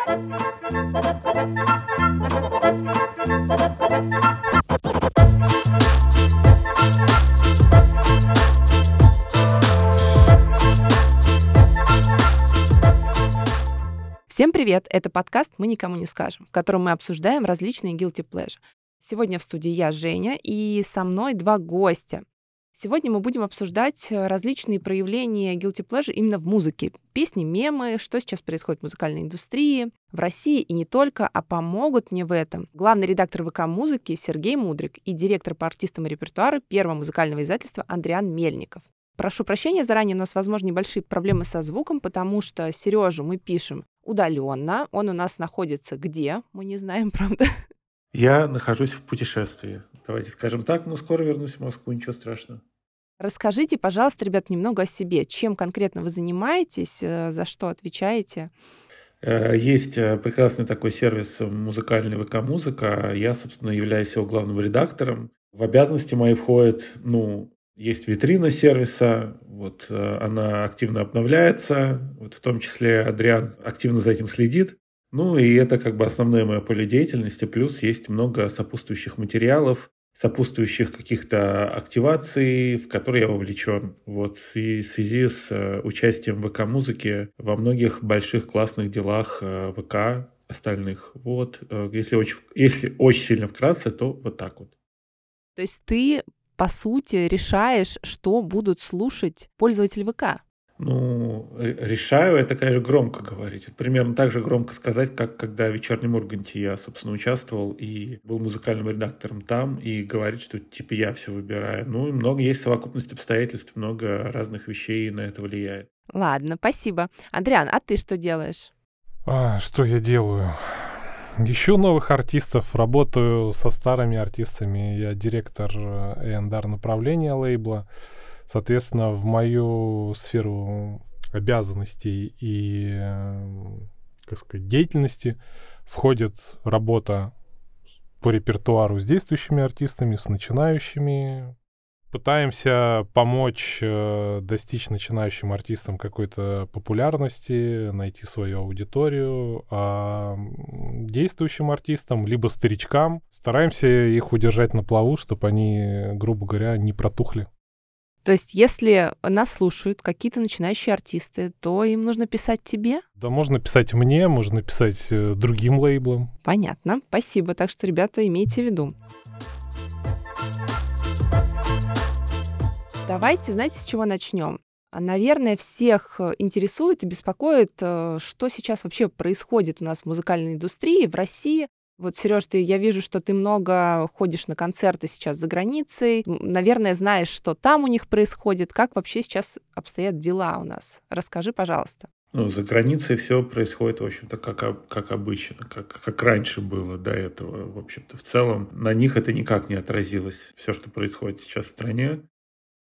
Всем привет! Это подкаст «Мы никому не скажем», в котором мы обсуждаем различные guilty pleasure. Сегодня в студии я, Женя, и со мной два гостя. Сегодня мы будем обсуждать э, различные проявления guilty pleasure именно в музыке. Песни, мемы, что сейчас происходит в музыкальной индустрии, в России и не только, а помогут мне в этом главный редактор ВК музыки Сергей Мудрик и директор по артистам и репертуару первого музыкального издательства Андриан Мельников. Прошу прощения заранее, у нас, возможно, небольшие проблемы со звуком, потому что Сережу мы пишем удаленно. Он у нас находится где? Мы не знаем, правда. Я нахожусь в путешествии. Давайте скажем так, но скоро вернусь в Москву, ничего страшного. Расскажите, пожалуйста, ребят, немного о себе. Чем конкретно вы занимаетесь, э, за что отвечаете? Э, есть э, прекрасный такой сервис музыкальный ВК-музыка. Я, собственно, являюсь его главным редактором. В обязанности мои входит, ну, есть витрина сервиса, вот она активно обновляется, вот в том числе Адриан активно за этим следит. Ну и это как бы основное мое поле деятельности, плюс есть много сопутствующих материалов, сопутствующих каких-то активаций, в которые я вовлечен. Вот и в связи с э, участием ВК-музыки во многих больших классных делах э, ВК остальных. Вот, э, если очень, если очень сильно вкратце, то вот так вот. То есть ты, по сути, решаешь, что будут слушать пользователи ВК? Ну, решаю, это, конечно, громко говорить. Это примерно так же громко сказать, как когда в «Вечернем Урганте» я, собственно, участвовал и был музыкальным редактором там, и говорить, что типа я все выбираю. Ну, и много есть совокупность обстоятельств, много разных вещей на это влияет. Ладно, спасибо. Андриан, а ты что делаешь? А, что я делаю? Ищу новых артистов, работаю со старыми артистами. Я директор A&R направления лейбла. Соответственно, в мою сферу обязанностей и, как сказать, деятельности входит работа по репертуару с действующими артистами, с начинающими. Пытаемся помочь э, достичь начинающим артистам какой-то популярности, найти свою аудиторию, а действующим артистам, либо старичкам, стараемся их удержать на плаву, чтобы они, грубо говоря, не протухли. То есть, если нас слушают какие-то начинающие артисты, то им нужно писать тебе? Да, можно писать мне, можно писать э, другим лейблам. Понятно, спасибо. Так что, ребята, имейте в виду. Давайте, знаете, с чего начнем? Наверное, всех интересует и беспокоит, э, что сейчас вообще происходит у нас в музыкальной индустрии в России, вот, Сереж, ты, я вижу, что ты много ходишь на концерты сейчас за границей. Наверное, знаешь, что там у них происходит. Как вообще сейчас обстоят дела у нас? Расскажи, пожалуйста. Ну, за границей все происходит, в общем-то, как, как обычно, как, как раньше было до этого. В общем-то, в целом на них это никак не отразилось, все, что происходит сейчас в стране.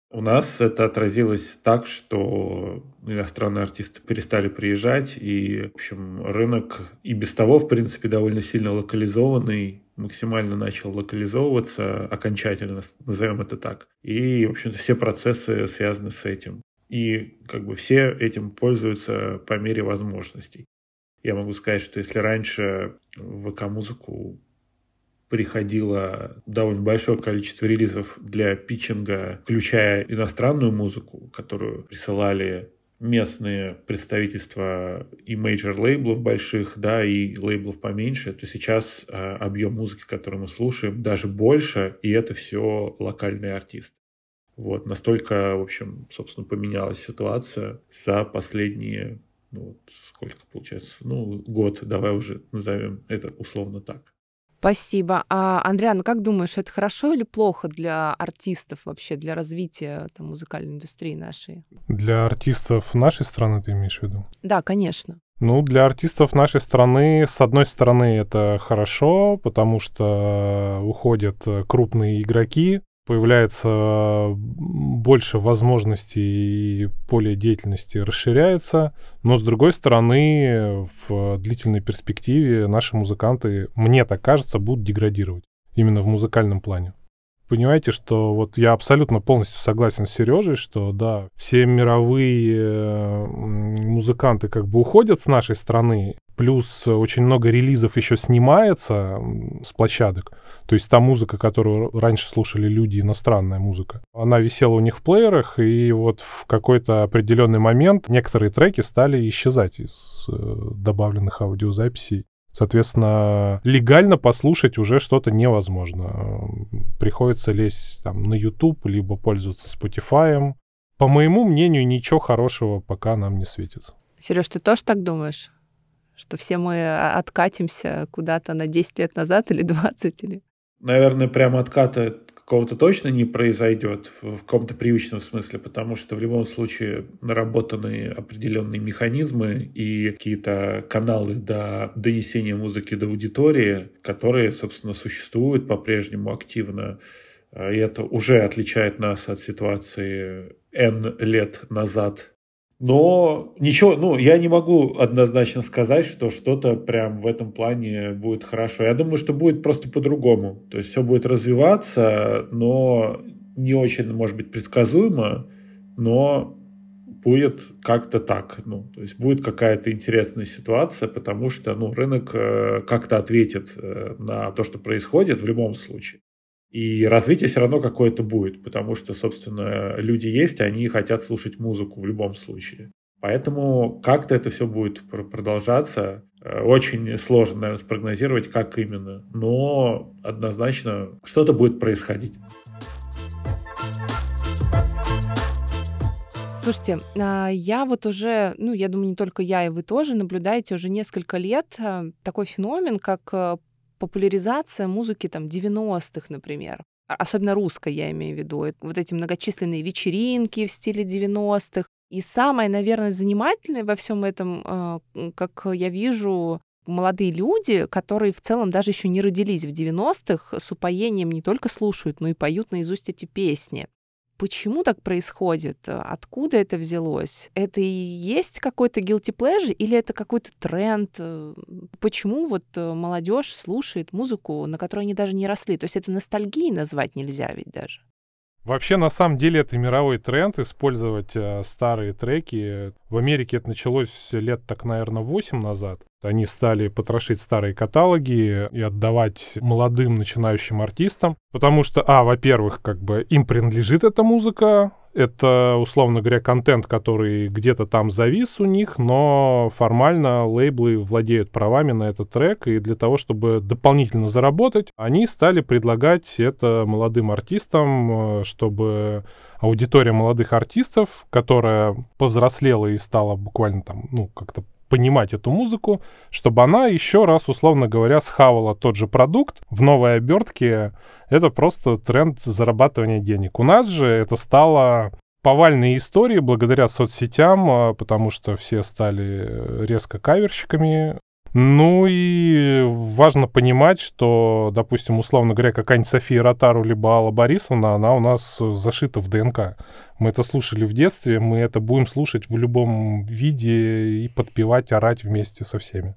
У нас это отразилось так, что иностранные артисты перестали приезжать, и, в общем, рынок и без того, в принципе, довольно сильно локализованный, максимально начал локализовываться окончательно, назовем это так. И, в общем-то, все процессы связаны с этим. И как бы все этим пользуются по мере возможностей. Я могу сказать, что если раньше в ВК-музыку приходило довольно большое количество релизов для питчинга, включая иностранную музыку, которую присылали местные представительства и major лейблов больших, да, и лейблов поменьше, то сейчас э, объем музыки, который мы слушаем, даже больше, и это все локальные артисты. Вот, настолько, в общем, собственно, поменялась ситуация за последние, ну, вот, сколько получается, ну, год, давай уже назовем это условно так. Спасибо. А, Андриан, как думаешь, это хорошо или плохо для артистов вообще, для развития там, музыкальной индустрии нашей? Для артистов нашей страны ты имеешь в виду? Да, конечно. Ну, для артистов нашей страны, с одной стороны, это хорошо, потому что уходят крупные игроки, появляется больше возможностей и поле деятельности расширяется. Но, с другой стороны, в длительной перспективе наши музыканты, мне так кажется, будут деградировать именно в музыкальном плане. Понимаете, что вот я абсолютно полностью согласен с Сережей, что да, все мировые музыканты как бы уходят с нашей страны, плюс очень много релизов еще снимается с площадок. То есть та музыка, которую раньше слушали люди, иностранная музыка, она висела у них в плеерах, и вот в какой-то определенный момент некоторые треки стали исчезать из э, добавленных аудиозаписей. Соответственно, легально послушать уже что-то невозможно. Приходится лезть там на YouTube, либо пользоваться Spotify. По моему мнению, ничего хорошего пока нам не светит. Сереж, ты тоже так думаешь? Что все мы откатимся куда-то на 10 лет назад или 20? Или... Наверное, прямо отката какого-то точно не произойдет в, каком-то привычном смысле, потому что в любом случае наработаны определенные механизмы и какие-то каналы до донесения музыки до аудитории, которые, собственно, существуют по-прежнему активно. И это уже отличает нас от ситуации N лет назад, но ничего, ну, я не могу однозначно сказать, что что-то прям в этом плане будет хорошо. Я думаю, что будет просто по-другому. То есть все будет развиваться, но не очень, может быть, предсказуемо, но будет как-то так. Ну, то есть будет какая-то интересная ситуация, потому что ну, рынок э, как-то ответит э, на то, что происходит в любом случае. И развитие все равно какое-то будет, потому что, собственно, люди есть, они хотят слушать музыку в любом случае. Поэтому как-то это все будет продолжаться. Э, очень сложно, наверное, спрогнозировать, как именно. Но однозначно что-то будет происходить. Слушайте, а, я вот уже, ну, я думаю, не только я, и вы тоже наблюдаете уже несколько лет э, такой феномен, как э, популяризация музыки там 90-х, например. А, особенно русской, я имею в виду. Вот эти многочисленные вечеринки в стиле 90-х. И самое, наверное, занимательное во всем этом, а, как я вижу, молодые люди, которые в целом даже еще не родились в 90-х, с упоением не только слушают, но и поют наизусть эти песни. Почему так происходит? Откуда это взялось? Это и есть какой-то guilty pleasure или это какой-то тренд? Почему вот э, молодежь слушает музыку, на которой они даже не росли? То есть это ностальгией назвать нельзя ведь даже. Вообще, на самом деле, это мировой тренд использовать э, старые треки. В Америке это началось лет так, наверное, 8 назад. Они стали потрошить старые каталоги и отдавать молодым начинающим артистам, потому что, а, во-первых, как бы им принадлежит эта музыка, это, условно говоря, контент, который где-то там завис у них, но формально лейблы владеют правами на этот трек, и для того, чтобы дополнительно заработать, они стали предлагать это молодым артистам, э, чтобы аудитория молодых артистов, которая повзрослела и стала буквально там, ну, как-то понимать эту музыку, чтобы она еще раз, условно говоря, схавала тот же продукт в новой обертке. Это просто тренд зарабатывания денег. У нас же это стало повальной историей благодаря соцсетям, а, потому что все стали резко каверщиками ну и важно понимать, что, допустим, условно говоря, какая-нибудь София Ротару либо Алла Борисовна, она у нас зашита в ДНК. Мы это слушали в детстве, мы это будем слушать в любом виде и подпевать, орать вместе со всеми.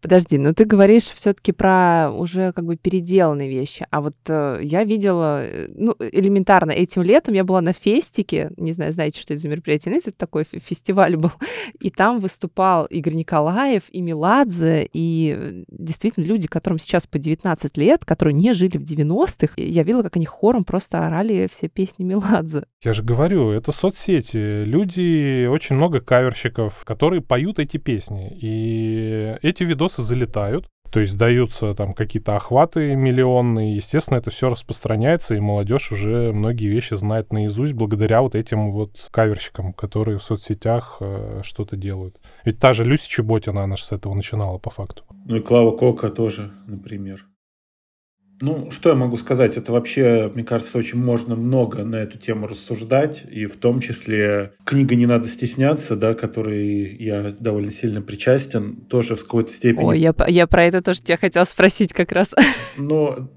Подожди, но ты говоришь все-таки про уже как бы переделанные вещи. А вот э, я видела, э, ну, элементарно, этим летом я была на фестике, не знаю, знаете, что это за мероприятие, знаете, это такой фестиваль был, и там выступал Игорь Николаев и Меладзе, и э, действительно люди, которым сейчас по 19 лет, которые не жили в 90-х, я видела, как они хором просто орали все песни Меладзе. Я же говорю, это соцсети. Люди, очень много каверщиков, которые поют эти песни. И эти видосы залетают. То есть даются там какие-то охваты миллионные. Естественно, это все распространяется, и молодежь уже многие вещи знает наизусть благодаря вот этим вот каверщикам, которые в соцсетях э, что-то делают. Ведь та же Люси Чеботина, она же с этого начинала по факту. Ну и Клава Кока тоже, например. Ну, что я могу сказать? Это вообще, мне кажется, очень можно много на эту тему рассуждать, и в том числе книга «Не надо стесняться», да, которой я довольно сильно причастен, тоже в какой-то степени... Ой, я, я про это тоже тебя хотела спросить как раз. Но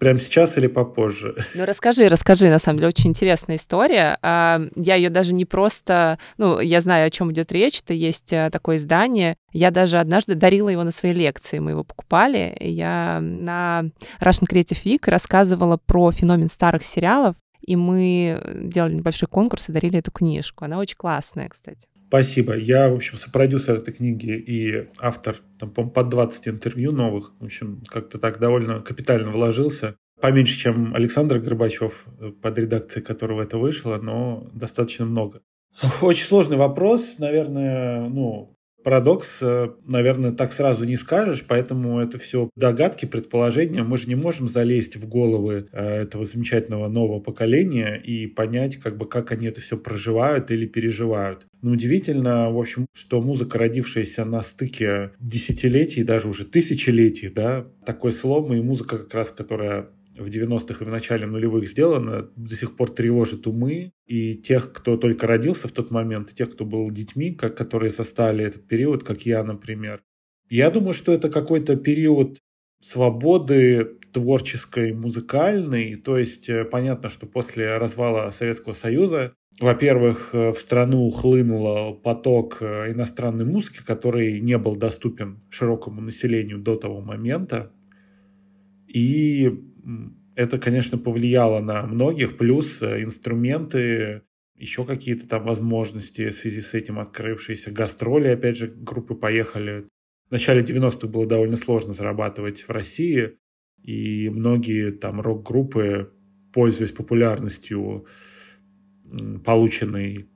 Прямо сейчас или попозже? Ну, расскажи, расскажи, на самом деле, очень интересная история. А, я ее даже не просто... Ну, я знаю, о чем идет речь, это есть э, такое издание. Я даже однажды дарила его на свои лекции, мы его покупали. Я на Russian Creative Week рассказывала про феномен старых сериалов, и мы делали небольшой конкурс и дарили эту книжку. Она очень классная, кстати. Спасибо. Я, в общем, сопродюсер этой книги и автор, там, по под 20 интервью новых. В общем, как-то так довольно капитально вложился. Поменьше, чем Александр Горбачев, под редакцией которого это вышло, но достаточно много. Очень сложный вопрос, наверное, ну, Парадокс, э, наверное, так сразу не скажешь, поэтому это все догадки, предположения. Мы же не можем залезть в головы э, этого замечательного нового поколения и понять, как бы, как они это все проживают или переживают. Но удивительно, в общем, что музыка, родившаяся на стыке десятилетий, даже уже тысячелетий, да, такой слом, и музыка как раз, которая в 90-х и в начале нулевых сделано, до сих пор тревожит умы и тех, кто только родился в тот момент, и тех, кто был детьми, как, которые застали этот период, как я, например. Я думаю, что это какой-то период свободы творческой, музыкальной. То есть э, понятно, что после развала Советского Союза, во-первых, э, в страну хлынул поток э, иностранной музыки, который не был доступен широкому населению до того момента. И это, конечно, повлияло на многих, плюс э, инструменты, еще какие-то там возможности в связи с этим открывшиеся гастроли, опять же, группы поехали. В начале 90-х было довольно сложно зарабатывать в России, и многие там рок-группы, пользуясь популярностью, полученной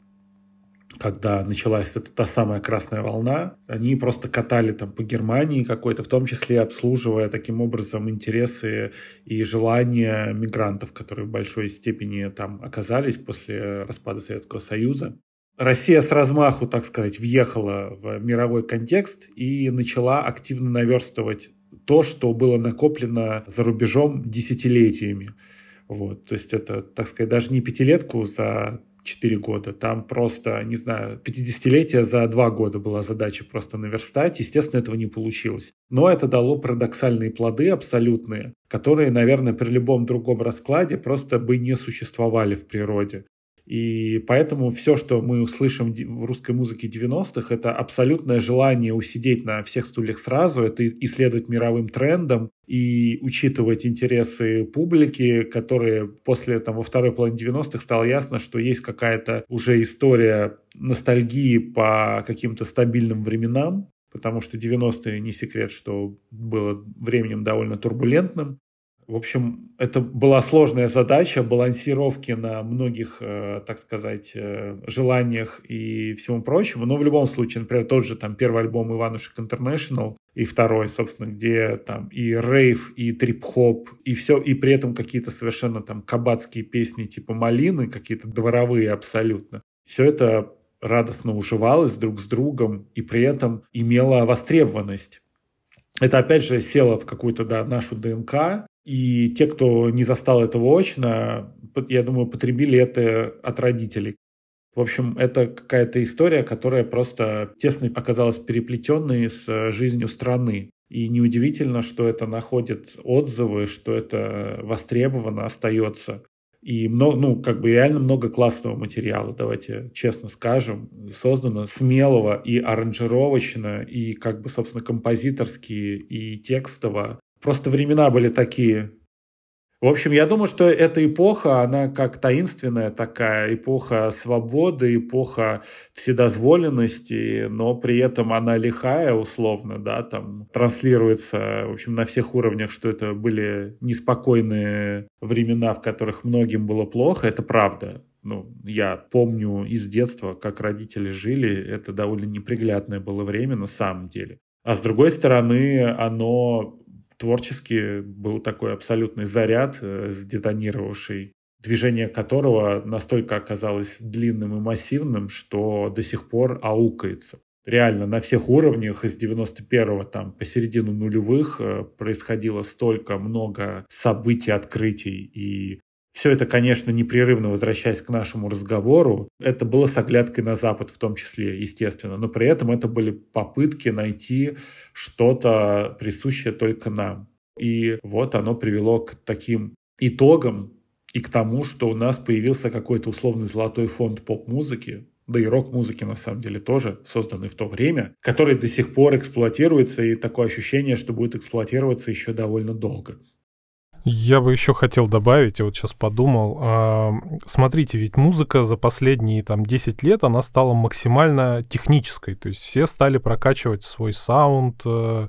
когда началась эта та самая красная волна, они просто катали там по Германии какой-то, в том числе обслуживая таким образом интересы и желания мигрантов, которые в большой степени там оказались после распада Советского Союза. Россия с размаху, так сказать, въехала в мировой контекст и начала активно наверстывать то, что было накоплено за рубежом десятилетиями. Вот, то есть это, так сказать, даже не пятилетку за 4 года. Там просто, не знаю, 50-летие за 2 года была задача просто наверстать. Естественно, этого не получилось. Но это дало парадоксальные плоды абсолютные, которые, наверное, при любом другом раскладе просто бы не существовали в природе. И поэтому все, что мы услышим в русской музыке 90-х, это абсолютное желание усидеть на всех стульях сразу, это исследовать мировым трендам и учитывать интересы публики, которые после, там, во второй половине 90-х стало ясно, что есть какая-то уже история ностальгии по каким-то стабильным временам, потому что 90-е не секрет, что было временем довольно турбулентным. В общем, это была сложная задача балансировки на многих, э, так сказать, э, желаниях и всему прочему. Но в любом случае, например, тот же там первый альбом Иванушек International и второй, собственно, где там и рейв, и трип-хоп, и все, и при этом какие-то совершенно там кабацкие песни типа «Малины», какие-то дворовые абсолютно. Все это радостно уживалось друг с другом и при этом имело востребованность. Это, опять же, село в какую-то да, нашу ДНК, и те, кто не застал этого очно, я думаю, потребили это от родителей. В общем, это какая-то история, которая просто тесно оказалась переплетенной с жизнью страны. И неудивительно, что это находит отзывы, что это востребовано, остается. И много, ну, как бы реально много классного материала, давайте честно скажем, создано смелого и аранжировочно, и как бы, собственно, композиторски, и текстово. Просто времена были такие. В общем, я думаю, что эта эпоха, она как таинственная такая, эпоха свободы, эпоха вседозволенности, но при этом она лихая, условно, да, там транслируется, в общем, на всех уровнях, что это были неспокойные времена, в которых многим было плохо, это правда. Ну, я помню из детства, как родители жили, это довольно неприглядное было время на самом деле. А с другой стороны, оно творчески был такой абсолютный заряд, э, сдетонировавший, движение которого настолько оказалось длинным и массивным, что до сих пор аукается. Реально на всех уровнях из 91-го там по середину нулевых э, происходило столько много событий, открытий и все это, конечно, непрерывно возвращаясь к нашему разговору, это было с оглядкой на Запад в том числе, естественно, но при этом это были попытки найти что-то присущее только нам. И вот оно привело к таким итогам и к тому, что у нас появился какой-то условный золотой фонд поп-музыки, да и рок-музыки на самом деле тоже созданный в то время, который до сих пор эксплуатируется, и такое ощущение, что будет эксплуатироваться еще довольно долго. Я бы еще хотел добавить, я вот сейчас подумал, э, смотрите, ведь музыка за последние там 10 лет, она стала максимально технической, то есть все стали прокачивать свой саунд, э,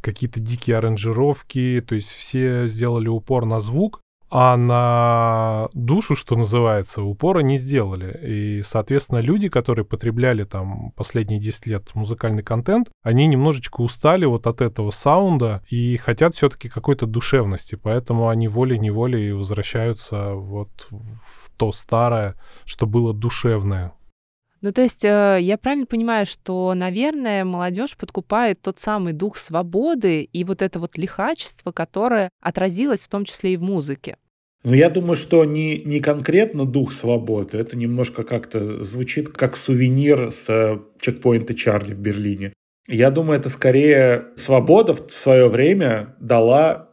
какие-то дикие аранжировки, то есть все сделали упор на звук, а на душу, что называется, упора не сделали. И, соответственно, люди, которые потребляли там последние 10 лет музыкальный контент, они немножечко устали вот от этого саунда и хотят все-таки какой-то душевности, поэтому они волей-неволей возвращаются вот в то старое, что было душевное. Ну, то есть э, я правильно понимаю, что, наверное, молодежь подкупает тот самый дух свободы и вот это вот лихачество, которое отразилось в том числе и в музыке. Ну, я думаю, что не, не конкретно дух свободы, это немножко как-то звучит как сувенир с э, чекпоинта Чарли в Берлине. Я думаю, это скорее свобода в свое время дала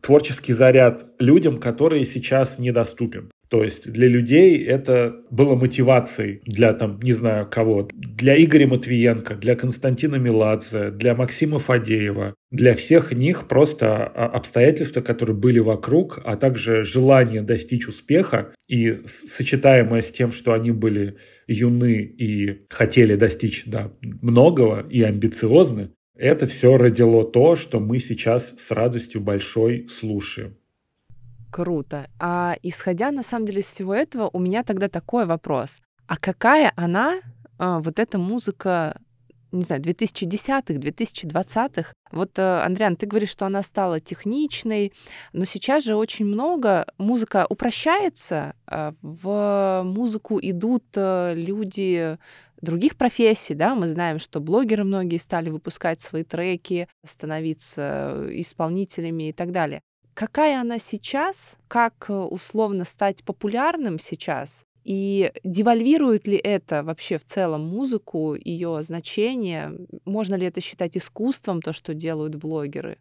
творческий заряд людям, которые сейчас недоступен. То есть для людей это было мотивацией для, там, не знаю кого, для Игоря Матвиенко, для Константина Меладзе, для Максима Фадеева. Для всех них просто а, обстоятельства, которые были вокруг, а также желание достичь успеха и сочетаемое с тем, что они были юны и хотели достичь да, многого и амбициозны, это все родило то, что мы сейчас с радостью большой слушаем. Круто. А исходя, на самом деле, из всего этого, у меня тогда такой вопрос. А какая она, а, вот эта музыка, не знаю, 2010-х, 2020-х? Вот, э, Андриан, ты говоришь, что она стала техничной, но сейчас же очень много, музыка упрощается, а, в музыку идут э, люди других профессий, да, мы знаем, что блогеры многие стали выпускать свои треки, становиться исполнителями и так далее. Какая она сейчас? Как э, условно стать популярным сейчас? И девальвирует ли это вообще в целом музыку, ее значение? Можно ли это считать искусством, то, что делают блогеры?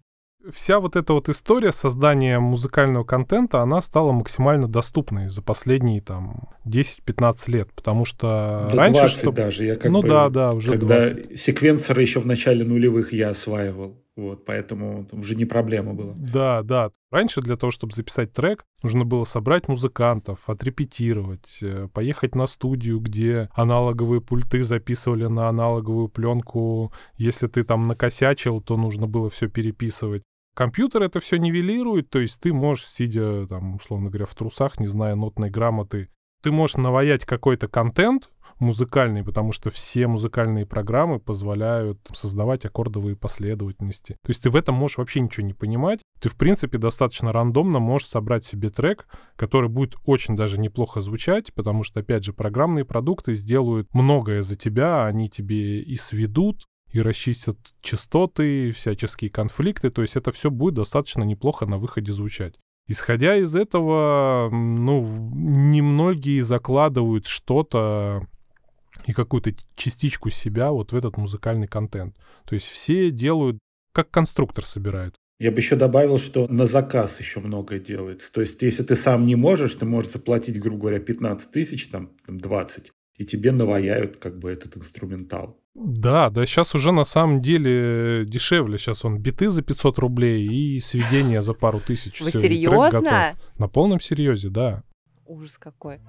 Вся вот эта вот история создания музыкального контента, она стала максимально доступной за последние там 10-15 лет, потому что До раньше... 20 чтобы... даже, я как ну бы... да, да, уже Когда 20. секвенсоры еще в начале нулевых я осваивал. Вот, поэтому уже не проблема была. Да, да. Раньше для того, чтобы записать трек, нужно было собрать музыкантов, отрепетировать, э, поехать на студию, где аналоговые пульты записывали на аналоговую пленку. Если ты там накосячил, то нужно было все переписывать. Компьютер это все нивелирует, то есть ты можешь, сидя там, условно говоря, в трусах, не зная нотной грамоты, ты можешь наваять какой-то контент, музыкальный, потому что все музыкальные программы позволяют создавать аккордовые последовательности. То есть ты в этом можешь вообще ничего не понимать. Ты, в принципе, достаточно рандомно можешь собрать себе трек, который будет очень даже неплохо звучать, потому что, опять же, программные продукты сделают многое за тебя, они тебе и сведут, и расчистят частоты, всяческие конфликты, то есть это все будет достаточно неплохо на выходе звучать. Исходя из этого, ну, немногие закладывают что-то и какую-то частичку себя вот в этот музыкальный контент. То есть все делают, как конструктор собирают. Я бы еще добавил, что на заказ еще многое делается. То есть, если ты сам не можешь, ты можешь заплатить, грубо говоря, 15 тысяч, там, 20, и тебе наваяют как бы этот инструментал. Да, да, сейчас уже на самом деле дешевле. Сейчас он биты за 500 рублей и сведения за пару тысяч. Вы серьезно? На полном серьезе, да. Ужас какой.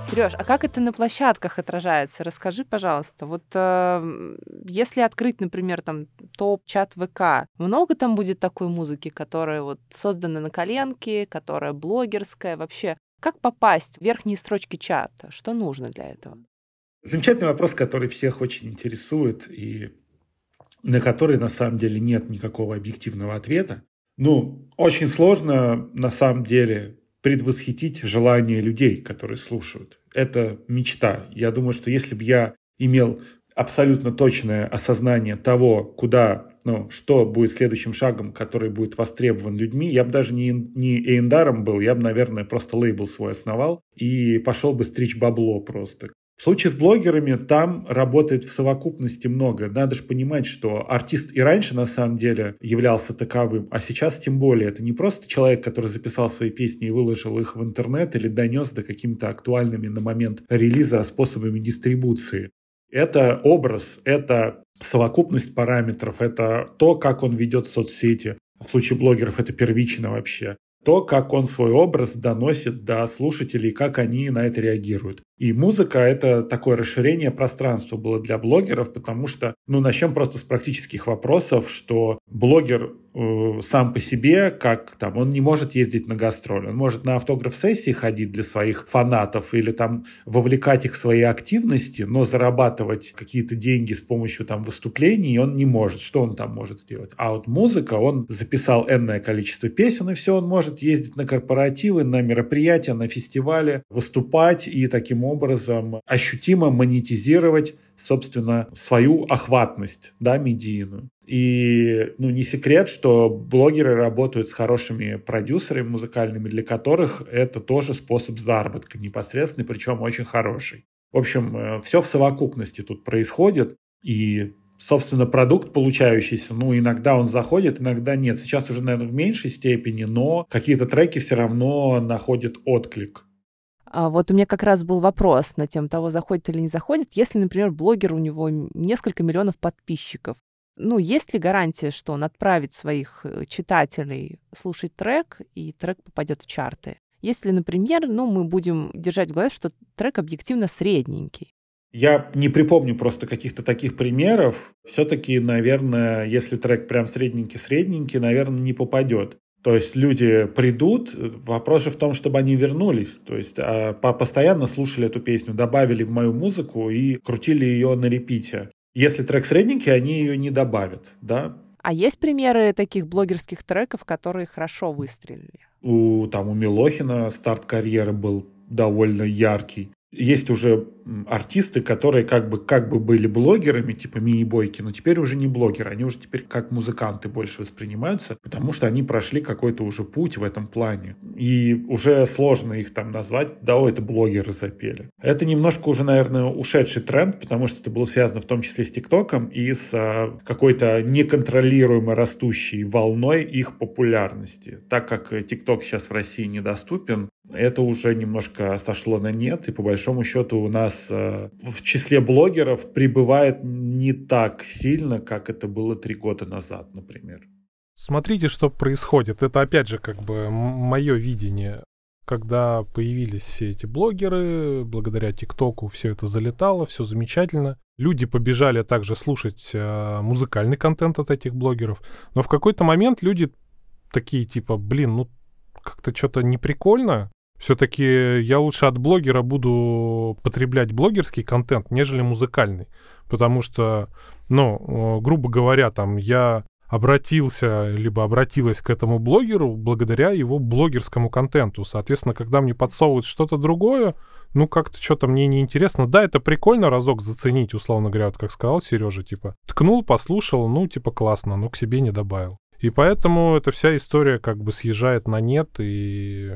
Сереж, а как это на площадках отражается? Расскажи, пожалуйста. Вот э, если открыть, например, там топ-чат ВК, много там будет такой музыки, которая вот создана на коленке, которая блогерская вообще? Как попасть в верхние строчки чата? Что нужно для этого? Замечательный вопрос, который всех очень интересует и на который на самом деле нет никакого объективного ответа. Ну, очень сложно на самом деле предвосхитить желание людей, которые слушают. Это мечта. Я думаю, что если бы я имел абсолютно точное осознание того, куда, ну, что будет следующим шагом, который будет востребован людьми, я бы даже не, не Эйндаром был, я бы, наверное, просто лейбл свой основал и пошел бы стричь бабло просто. В случае с блогерами там работает в совокупности много. Надо же понимать, что артист и раньше на самом деле являлся таковым, а сейчас тем более. Это не просто человек, который записал свои песни и выложил их в интернет или донес до какими-то актуальными на момент релиза способами дистрибуции. Это образ, это совокупность параметров, это то, как он ведет соцсети. В случае блогеров это первично вообще то, как он свой образ доносит до слушателей, как они на это реагируют. И музыка — это такое расширение пространства было для блогеров, потому что, ну, начнем просто с практических вопросов, что блогер э, сам по себе, как там, он не может ездить на гастроли, он может на автограф-сессии ходить для своих фанатов или там вовлекать их в свои активности, но зарабатывать какие-то деньги с помощью там выступлений он не может. Что он там может сделать? А вот музыка, он записал энное количество песен, и все, он может ездить на корпоративы, на мероприятия, на фестивали, выступать и таким образом ощутимо монетизировать собственно, свою охватность, да, медийную. И, ну, не секрет, что блогеры работают с хорошими продюсерами музыкальными, для которых это тоже способ заработка непосредственный, причем очень хороший. В общем, э, все в совокупности тут происходит, и собственно, продукт получающийся, ну, иногда он заходит, иногда нет. Сейчас уже, наверное, в меньшей степени, но какие-то треки все равно находят отклик. А вот у меня как раз был вопрос на тему того, заходит или не заходит. Если, например, блогер, у него несколько миллионов подписчиков, ну, есть ли гарантия, что он отправит своих э, читателей слушать трек, и трек попадет в чарты? Если, например, ну, мы будем держать в голове, что трек объективно средненький. Я не припомню просто каких-то таких примеров. Все-таки, наверное, если трек прям средненький-средненький, наверное, не попадет. То есть люди придут, вопрос же в том, чтобы они вернулись. То есть а, постоянно слушали эту песню, добавили в мою музыку и крутили ее на репите. Если трек средненький, они ее не добавят, да. А есть примеры таких блогерских треков, которые хорошо выстрелили? У, там, у Милохина старт карьеры был довольно яркий есть уже артисты, которые как бы, как бы были блогерами, типа мини-бойки, но теперь уже не блогеры, они уже теперь как музыканты больше воспринимаются, потому что они прошли какой-то уже путь в этом плане. И уже сложно их там назвать, да, о, это блогеры запели. Это немножко уже, наверное, ушедший тренд, потому что это было связано в том числе с ТикТоком и с а, какой-то неконтролируемо растущей волной их популярности. Так как ТикТок сейчас в России недоступен, это уже немножко сошло на нет, и по большому счету у нас э, в числе блогеров прибывает не так сильно, как это было три года назад, например. Смотрите, что происходит. Это опять же как бы мое видение. Когда появились все эти блогеры, благодаря ТикТоку все это залетало, все замечательно. Люди побежали также слушать э, музыкальный контент от этих блогеров. Но в какой-то момент люди такие типа, блин, ну как-то что-то неприкольно. Все-таки я лучше от блогера буду потреблять блогерский контент, нежели музыкальный. Потому что, ну, грубо говоря, там я обратился, либо обратилась к этому блогеру благодаря его блогерскому контенту. Соответственно, когда мне подсовывают что-то другое, ну, как-то что-то мне не интересно. Да, это прикольно разок заценить, условно говоря, вот как сказал Сережа, типа, ткнул, послушал, ну, типа, классно, но к себе не добавил. И поэтому эта вся история как бы съезжает на нет, и,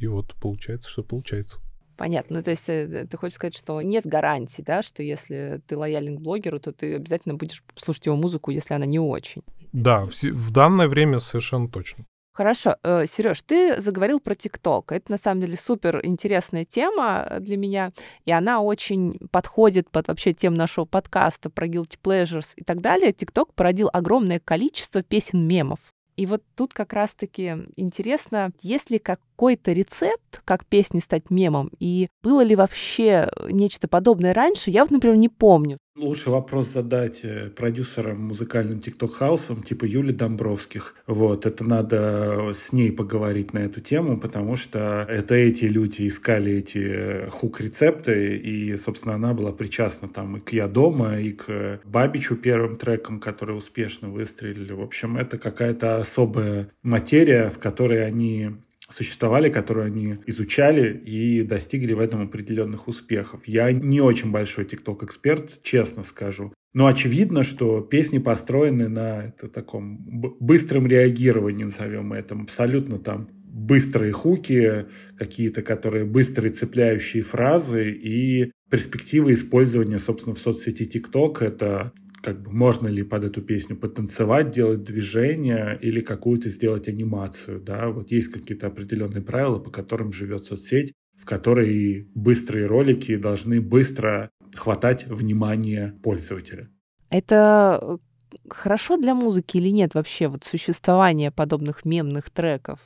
и вот получается, что получается. Понятно. Ну, то есть э, ты хочешь сказать, что нет гарантии, да, что если ты лоялен к блогеру, то ты обязательно будешь слушать его музыку, если она не очень. Да, в, в данное время совершенно точно. Хорошо. Э, Сереж, ты заговорил про ТикТок. Это на самом деле супер интересная тема для меня, и она очень подходит под вообще тему нашего подкаста про guilty pleasures и так далее. ТикТок породил огромное количество песен-мемов. И вот тут как раз-таки интересно, есть ли какой-то рецепт, как песни стать мемом, и было ли вообще нечто подобное раньше, я вот, например, не помню. Лучше вопрос задать э, продюсерам музыкальным TikTok хаусом типа Юли Домбровских. Вот, это надо с ней поговорить на эту тему, потому что это эти люди искали эти э, хук-рецепты, и, собственно, она была причастна там и к «Я дома», и к «Бабичу» первым трекам, которые успешно выстрелили. В общем, это какая-то особая материя, в которой они существовали, которые они изучали и достигли в этом определенных успехов. Я не очень большой тикток-эксперт, честно скажу. Но очевидно, что песни построены на это, таком быстром реагировании, назовем это, абсолютно там быстрые хуки, какие-то, которые быстрые цепляющие фразы и перспективы использования, собственно, в соцсети TikTok — это как бы можно ли под эту песню потанцевать, делать движение или какую-то сделать анимацию, да, вот есть какие-то определенные правила, по которым живет соцсеть, в которой быстрые ролики должны быстро хватать внимание пользователя. Это э, хорошо для музыки или нет вообще вот существование подобных мемных треков?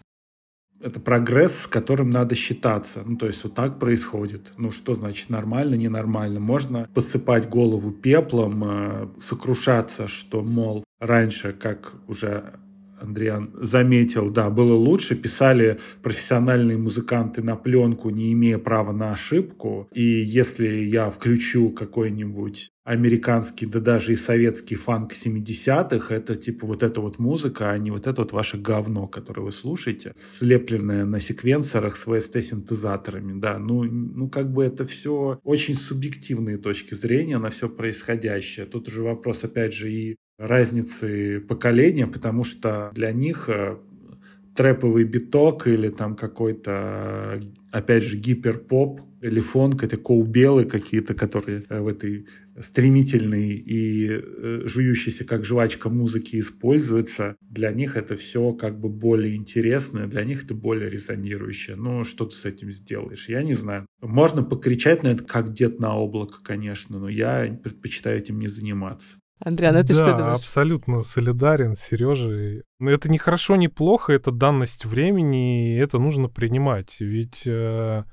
Это прогресс, с которым надо считаться. Ну, то есть вот так происходит. Ну, что значит нормально, ненормально? Можно посыпать голову пеплом, э, сокрушаться, что, мол, раньше, как уже Андриан заметил, да, было лучше. Писали профессиональные музыканты на пленку, не имея права на ошибку. И если я включу какой-нибудь американский, да даже и советский фанк 70-х, это типа вот эта вот музыка, а не вот это вот ваше говно, которое вы слушаете, слепленное на секвенсорах с VST-синтезаторами, да, ну, ну как бы это все очень субъективные точки зрения на все происходящее. Тут уже вопрос, опять же, и разницы поколения, потому что для них э, трэповый биток или там какой-то, опять же, гиперпоп или фонк, это коубелы какие-то, которые э, в этой стремительной и э, жующейся как жвачка музыки используются. Для них это все как бы более интересно, для них это более резонирующее. Ну, что ты с этим сделаешь? Я не знаю. Можно покричать на это, как дед на облако, конечно, но я предпочитаю этим не заниматься. Андриан, это да, что думаешь? абсолютно солидарен с Сережей. Но это не хорошо, не плохо, это данность времени, и это нужно принимать. Ведь э,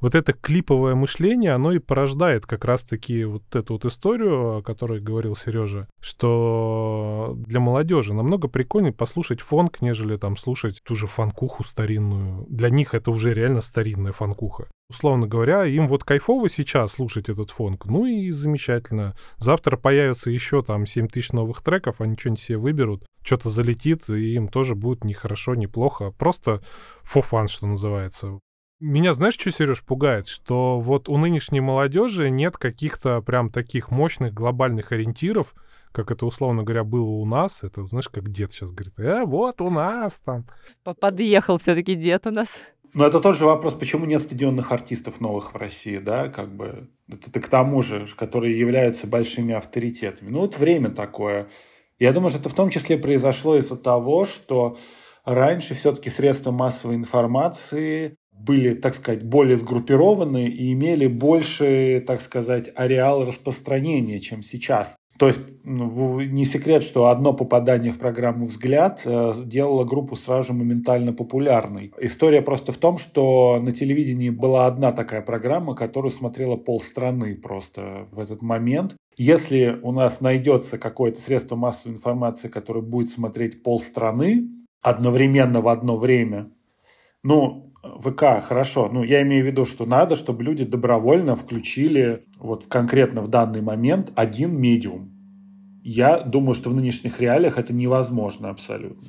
вот это клиповое мышление, оно и порождает как раз-таки вот эту вот историю, о которой говорил Сережа, что для молодежи намного прикольнее послушать фонк, нежели там слушать ту же фанкуху старинную. Для них это уже реально старинная фанкуха. Условно говоря, им вот кайфово сейчас слушать этот фонк, ну и замечательно. Завтра появится еще там 7 тысяч новых треков, они что-нибудь себе выберут, что-то залетит, и им тоже будет не хорошо, не плохо, просто fun, что называется. Меня, знаешь, что, Сереж, пугает? Что вот у нынешней молодежи нет каких-то прям таких мощных глобальных ориентиров, как это, условно говоря, было у нас. Это, знаешь, как дед сейчас говорит, э, вот у нас там. Подъехал все-таки дед у нас. Но это тот же вопрос, почему нет стадионных артистов новых в России, да, как бы, это, это к тому же, которые являются большими авторитетами. Ну, вот время такое. Я думаю, что это в том числе произошло из-за того, что раньше все-таки средства массовой информации были, так сказать, более сгруппированы и имели больше, так сказать, ареал распространения, чем сейчас. То есть ну, не секрет, что одно попадание в программу «Взгляд» э, делало группу сразу же моментально популярной. История просто в том, что на телевидении была одна такая программа, которую смотрела полстраны просто в этот момент. Если у нас найдется какое-то средство массовой информации, которое будет смотреть полстраны одновременно в одно время, ну, ВК, хорошо. Ну, я имею в виду, что надо, чтобы люди добровольно включили вот конкретно в данный момент один медиум. Я думаю, что в нынешних реалиях это невозможно абсолютно.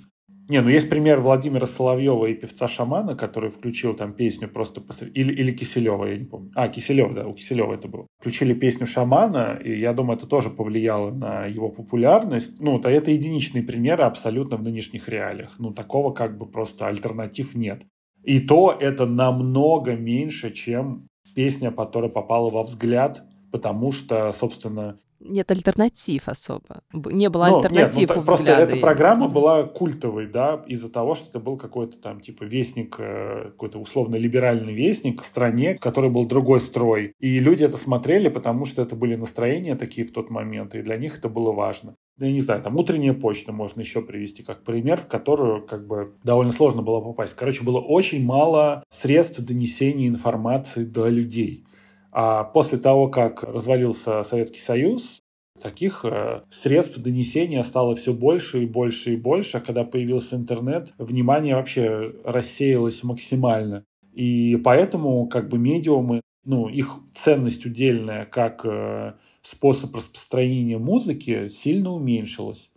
Не, ну есть пример Владимира Соловьева и певца Шамана, который включил там песню просто посред... или, или Киселева, я не помню. А, Киселев, да, у Киселева это было. Включили песню Шамана, и я думаю, это тоже повлияло на его популярность. Ну, то это единичные примеры абсолютно в нынешних реалиях. Ну, такого как бы просто альтернатив нет. И то это намного меньше, чем песня, которая попала во взгляд, потому что, собственно... Нет альтернатив особо. Не было ну, альтернатив нет, ну, у Просто эта программа была культовой, да, из-за того, что это был какой-то там, типа, вестник, э, какой-то условно-либеральный вестник в стране, в которой был другой строй. И люди это смотрели, потому что это были настроения такие в тот момент, и для них это было важно я не знаю, там утренняя почта можно еще привести как пример, в которую как бы довольно сложно было попасть. Короче, было очень мало средств донесения информации до людей. А после того, как развалился Советский Союз, таких э, средств донесения стало все больше и больше и больше. А когда появился интернет, внимание вообще рассеялось максимально. И поэтому как бы медиумы, ну, их ценность удельная как э, способ распространения музыки сильно уменьшилась.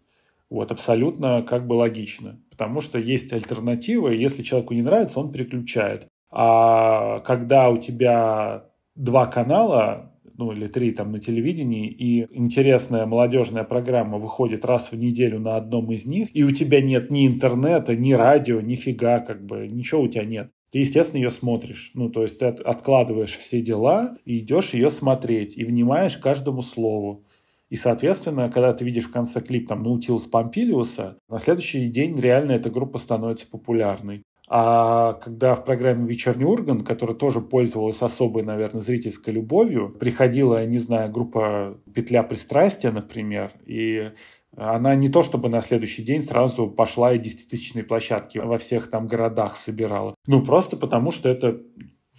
Вот, абсолютно как бы логично. Потому что есть альтернатива, и если человеку не нравится, он переключает. А когда у тебя два канала, ну или три там на телевидении, и интересная молодежная программа выходит раз в неделю на одном из них, и у тебя нет ни интернета, ни радио, ни фига, как бы ничего у тебя нет. Ты, естественно, ее смотришь. Ну, то есть ты откладываешь все дела и идешь ее смотреть, и внимаешь каждому слову. И, соответственно, когда ты видишь в конце клип там Наутилус Помпилиуса, на следующий день реально эта группа становится популярной. А когда в программе «Вечерний Ургант», которая тоже пользовалась особой, наверное, зрительской любовью, приходила, не знаю, группа «Петля пристрастия», например, и она не то чтобы на следующий день сразу пошла и десятитысячные площадки во всех там городах собирала. Ну, просто потому что это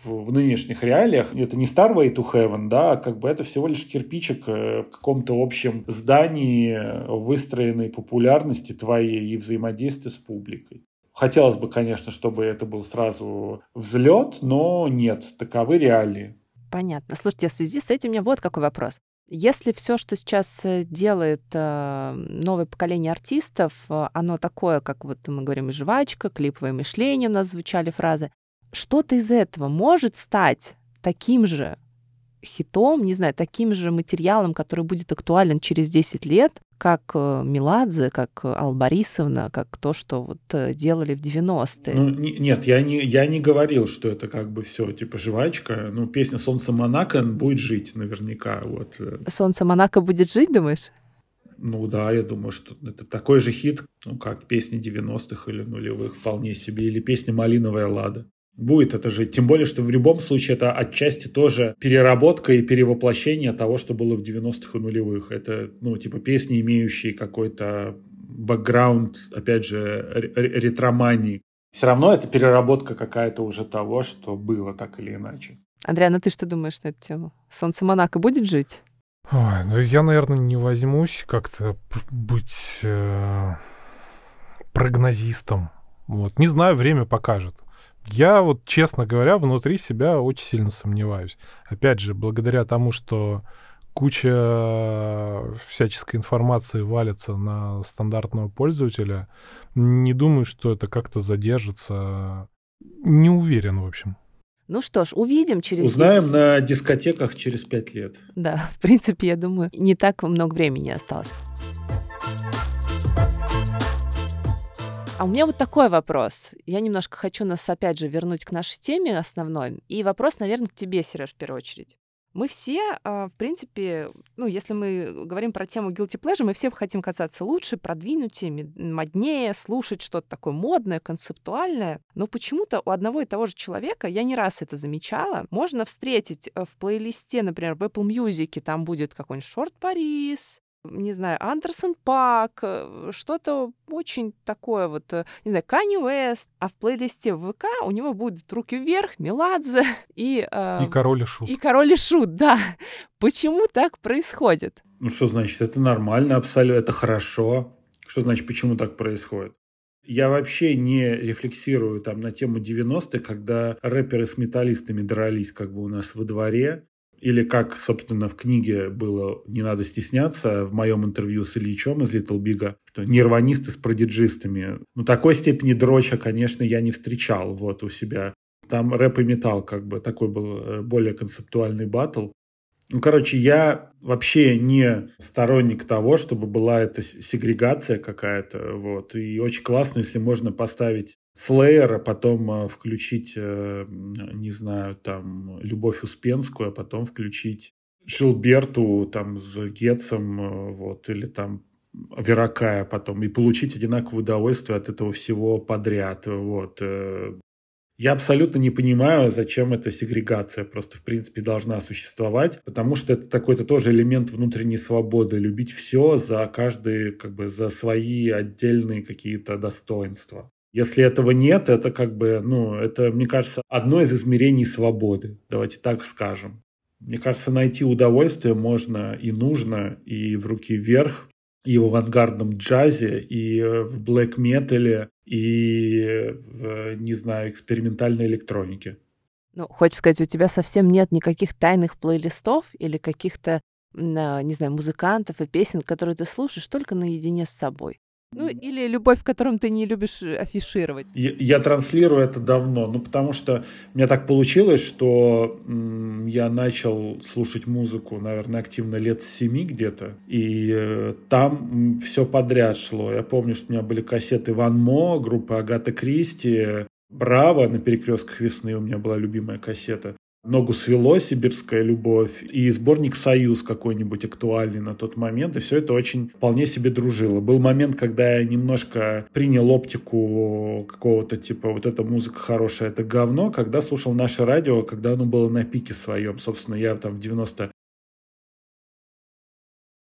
в нынешних реалиях это не Starway to Heaven, да, а как бы это всего лишь кирпичик э, в каком-то общем здании выстроенной популярности твоей и взаимодействия с публикой. Хотелось бы, конечно, чтобы это был сразу взлет, но нет, таковы реалии. Понятно. Слушайте, в связи с этим у меня вот какой вопрос. Если все, что сейчас э, делает э, новое поколение артистов, э, оно такое, как вот мы говорим, жвачка, клиповое мышление у нас звучали фразы, что-то из этого может стать таким же хитом, не знаю, таким же материалом, который будет актуален через 10 лет, как э, Меладзе, как Алла Борисовна, как то, что вот э, делали в 90-е. Ну, не, нет, я не, я не говорил, что это как бы все, типа, жвачка. Ну, песня «Солнце Монако» будет жить наверняка. Вот. Э. «Солнце Монако» будет жить, думаешь? Ну да, я думаю, что это такой же хит, ну как песни 90-х или нулевых вполне себе, или песня «Малиновая лада» будет это же. Тем более, что в любом случае это отчасти тоже переработка и перевоплощение того, что было в 90-х и нулевых. Это, ну, типа песни, имеющие какой-то бэкграунд, опять же, ретромании. Все равно это переработка какая-то уже того, что было так или иначе. Андриана, ты что думаешь на эту тему? Солнце Монако будет жить? Ой, ну я, наверное, не возьмусь как-то быть э, прогнозистом. Вот. Не знаю, время покажет. Я вот, честно говоря, внутри себя очень сильно сомневаюсь. Опять же, благодаря тому, что куча всяческой информации валится на стандартного пользователя, не думаю, что это как-то задержится. Не уверен, в общем. Ну что ж, увидим через... Узнаем 10... на дискотеках через пять лет. Да, в принципе, я думаю, не так много времени осталось. А у меня вот такой вопрос. Я немножко хочу нас, опять же, вернуть к нашей теме основной. И вопрос, наверное, к тебе, Сереж, в первую очередь. Мы все, а, в принципе, ну, если мы говорим про тему guilty pleasure, мы все хотим казаться лучше, продвинутее, моднее, слушать что-то такое модное, концептуальное. Но почему-то у одного и того же человека, я не раз это замечала, можно встретить э, в плейлисте, например, в Apple Music, там будет какой-нибудь Шорт Парис, не знаю, Андерсон Пак, э, что-то очень такое вот, э, не знаю, Канни Уэст, а в плейлисте ВК у него будут «Руки вверх», «Меладзе» и... Э, и «Король и Шут». И «Король и Шут», да. Почему так происходит? Ну что значит, это нормально абсолютно, это хорошо. Что значит, почему так происходит? Я вообще не рефлексирую там на тему 90-х, когда рэперы с металлистами дрались как бы у нас во дворе, или как, собственно, в книге было «Не надо стесняться» в моем интервью с Ильичом из Little Big, что нирванисты с продиджистами. Ну, такой степени дроча, конечно, я не встречал вот у себя. Там рэп и металл как бы такой был э, более концептуальный батл. Ну, короче, я вообще не сторонник того, чтобы была эта сегрегация какая-то, вот. И очень классно, если можно поставить Слеер, а потом э, включить, э, не знаю, там, Любовь Успенскую, а потом включить Шилберту там с Гетцем, э, вот, или там Веракая потом, и получить одинаковое удовольствие от этого всего подряд, вот. Я абсолютно не понимаю, зачем эта сегрегация просто, в принципе, должна существовать, потому что это такой-то тоже элемент внутренней свободы, любить все за каждый, как бы, за свои отдельные какие-то достоинства. Если этого нет, это как бы, ну, это, мне кажется, одно из измерений свободы, давайте так скажем. Мне кажется, найти удовольствие можно и нужно и в руки вверх, и в авангардном джазе, и в блэк-метале, и в, не знаю, экспериментальной электронике. Ну, хочешь сказать, у тебя совсем нет никаких тайных плейлистов или каких-то, не знаю, музыкантов и песен, которые ты слушаешь только наедине с собой? Ну, или любовь, в котором ты не любишь э, афишировать. Я, я транслирую это давно, ну, потому что у меня так получилось, что м, я начал слушать музыку, наверное, активно лет с семи где-то, и э, там все подряд шло. Я помню, что у меня были кассеты Ван Мо, группа Агата Кристи, Браво на перекрестках весны у меня была любимая кассета. Ногу свело, сибирская любовь, и сборник «Союз» какой-нибудь актуальный на тот момент, и все это очень вполне себе дружило. Был момент, когда я немножко принял оптику какого-то типа вот эта музыка хорошая, это говно, когда слушал наше радио, когда оно было на пике своем. Собственно, я там в 90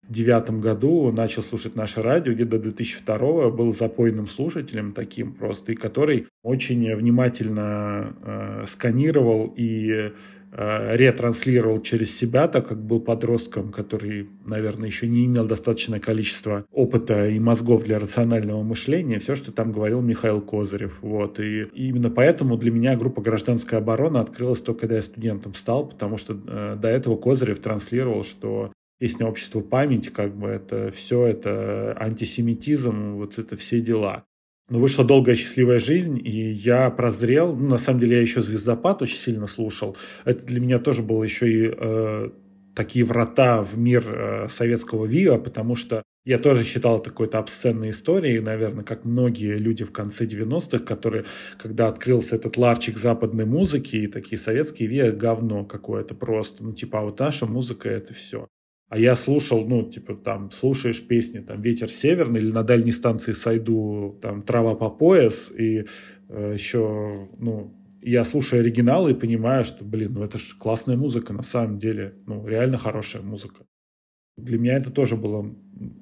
девятом году начал слушать наше радио, где-то до 2002 был запойным слушателем таким просто, и который очень внимательно э, сканировал и э, ретранслировал через себя, так как был подростком, который, наверное, еще не имел достаточное количество опыта и мозгов для рационального мышления, все, что там говорил Михаил Козырев. Вот. И, и именно поэтому для меня группа «Гражданская оборона» открылась только когда я студентом стал, потому что э, до этого Козырев транслировал, что песня общества память, как бы это все, это антисемитизм, вот это все дела. Но вышла долгая счастливая жизнь, и я прозрел. Ну, на самом деле я еще звездопад очень сильно слушал. Это для меня тоже было еще и э, такие врата в мир э, советского ВИА, потому что я тоже считал это какой-то обсценной историей, наверное, как многие люди в конце 90-х, которые, когда открылся этот ларчик западной музыки, и такие советские ВИА, говно какое-то просто. Ну, типа, а вот наша музыка — это все. А я слушал, ну, типа, там, слушаешь песни, там, «Ветер северный» или на дальней станции «Сойду», там, «Трава по пояс», и э, еще, ну, я слушаю оригиналы и понимаю, что, блин, ну, это же классная музыка на самом деле, ну, реально хорошая музыка. Для меня это тоже было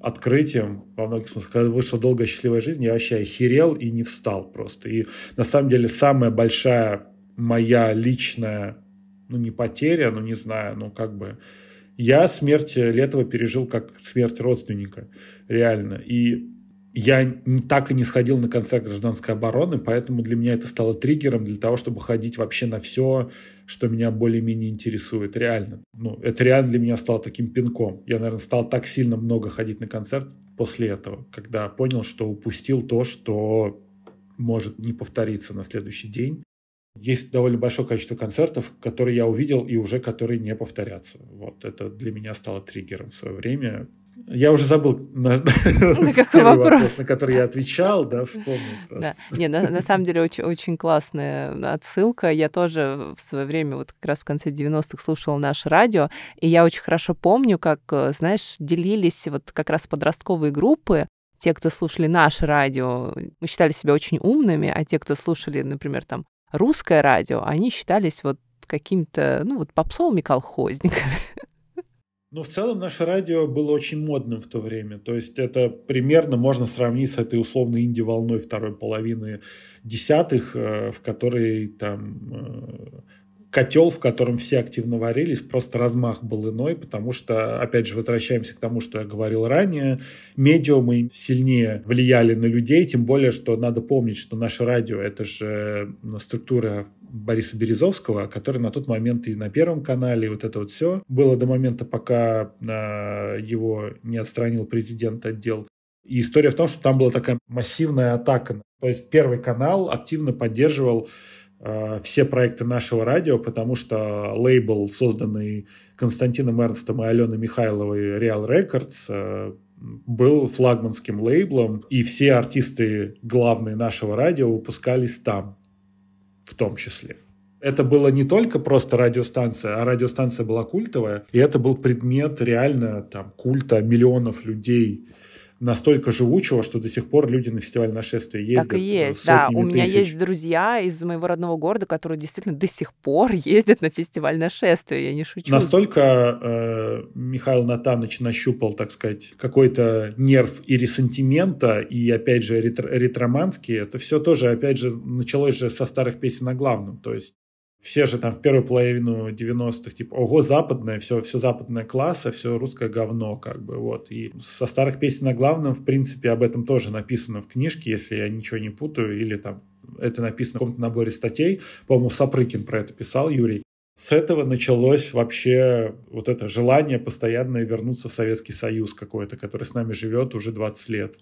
открытием во многих смыслах. Когда вышла «Долгая счастливая жизнь», я вообще охерел и не встал просто. И на самом деле самая большая моя личная, ну, не потеря, ну, не знаю, ну, как бы я смерть Летова пережил как смерть родственника, реально. И я так и не сходил на концерт гражданской обороны, поэтому для меня это стало триггером для того, чтобы ходить вообще на все, что меня более-менее интересует, реально. Ну, это реально для меня стало таким пинком. Я, наверное, стал так сильно много ходить на концерт после этого, когда понял, что упустил то, что может не повториться на следующий день. Есть довольно большое количество концертов, которые я увидел и уже которые не повторятся. Вот это для меня стало триггером в свое время. Я уже забыл на, на какой вопрос? вопрос, на который я отвечал, да, вспомнил. Да. Не, на, на самом деле очень, очень классная отсылка. Я тоже в свое время, вот как раз в конце 90-х слушала наше радио, и я очень хорошо помню, как, знаешь, делились вот как раз подростковые группы, те, кто слушали наше радио, мы считали себя очень умными, а те, кто слушали, например, там русское радио, они считались вот какими-то, ну, вот попсовыми колхозниками. Ну, в целом, наше радио было очень модным в то время. То есть это примерно можно сравнить с этой условной инди-волной второй половины десятых, э, в которой там э, котел, в котором все активно варились, просто размах был иной, потому что, опять же, возвращаемся к тому, что я говорил ранее, медиумы сильнее влияли на людей, тем более, что надо помнить, что наше радио — это же структура Бориса Березовского, который на тот момент и на Первом канале, и вот это вот все было до момента, пока а, его не отстранил президент отдел. И история в том, что там была такая массивная атака. То есть Первый канал активно поддерживал все проекты нашего радио, потому что лейбл, созданный Константином Эрнстом и Аленой Михайловой Real Records, э, был флагманским лейблом, и все артисты главные нашего радио выпускались там, в том числе. Это было не только просто радиостанция, а радиостанция была культовая, и это был предмет реально там культа миллионов людей, настолько живучего, что до сих пор люди на фестиваль нашествия ездят. Так и есть, да. У меня тысяч. есть друзья из моего родного города, которые действительно до сих пор ездят на фестиваль нашествия, я не шучу. Настолько э, Михаил Натанович нащупал, так сказать, какой-то нерв и ресентимента, и, опять же, ретро ретроманский, это все тоже, опять же, началось же со старых песен о главном, то есть все же там в первую половину 90-х, типа, ого, западное, все, все западное класса, все русское говно, как бы, вот. И со старых песен на главном, в принципе, об этом тоже написано в книжке, если я ничего не путаю, или там это написано в каком-то наборе статей. По-моему, Сапрыкин про это писал, Юрий. С этого началось вообще вот это желание постоянно вернуться в Советский Союз какой-то, который с нами живет уже 20 лет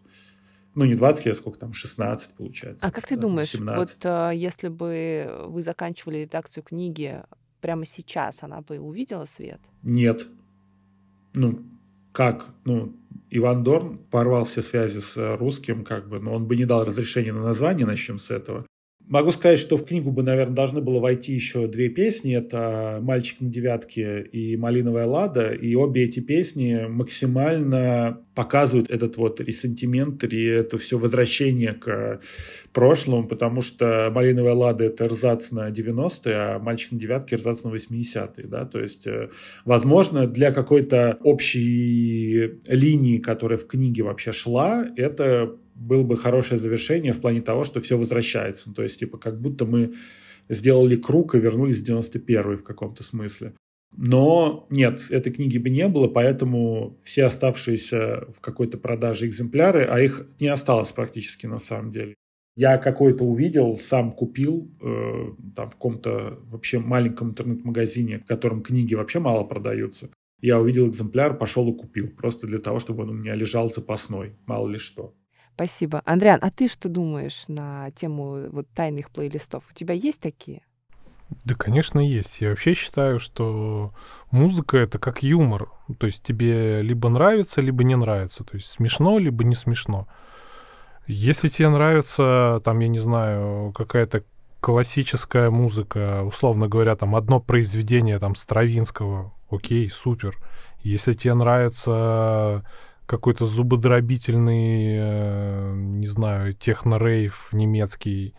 ну, не 20 лет, сколько там, 16, получается. А как ты думаешь, 17. вот а, если бы вы заканчивали редакцию книги прямо сейчас, она бы увидела свет? Нет. Ну, как? Ну, Иван Дорн порвал все связи с русским, как бы, но он бы не дал разрешения на название, начнем с этого. Могу сказать, что в книгу бы, наверное, должны было войти еще две песни. Это «Мальчик на девятке» и «Малиновая лада». И обе эти песни максимально показывают этот вот ресентимент и это все возвращение к прошлому, потому что «Малиновая лада» — это рзац на 90-е, а «Мальчик на девятке» — рзац на 80-е. Да? То есть, э, возможно, для какой-то общей линии, которая в книге вообще шла, это было бы хорошее завершение в плане того, что все возвращается. То есть, типа, как будто мы сделали круг и вернулись в 91 в каком-то смысле. Но нет, этой книги бы не было, поэтому все оставшиеся в какой-то продаже экземпляры, а их не осталось практически на самом деле. Я какой-то увидел, сам купил э, там в каком-то вообще маленьком интернет-магазине, в котором книги вообще мало продаются. Я увидел экземпляр, пошел и купил, просто для того, чтобы он у меня лежал запасной, мало ли что. Спасибо. Андриан, а ты что думаешь на тему вот тайных плейлистов? У тебя есть такие? Да, конечно, есть. Я вообще считаю, что музыка — это как юмор. То есть тебе либо нравится, либо не нравится. То есть смешно, либо не смешно. Если тебе нравится, там, я не знаю, какая-то классическая музыка, условно говоря, там одно произведение там Стравинского, окей, супер. Если тебе нравится какой-то зубодробительный, э, не знаю, техно-рейв немецкий,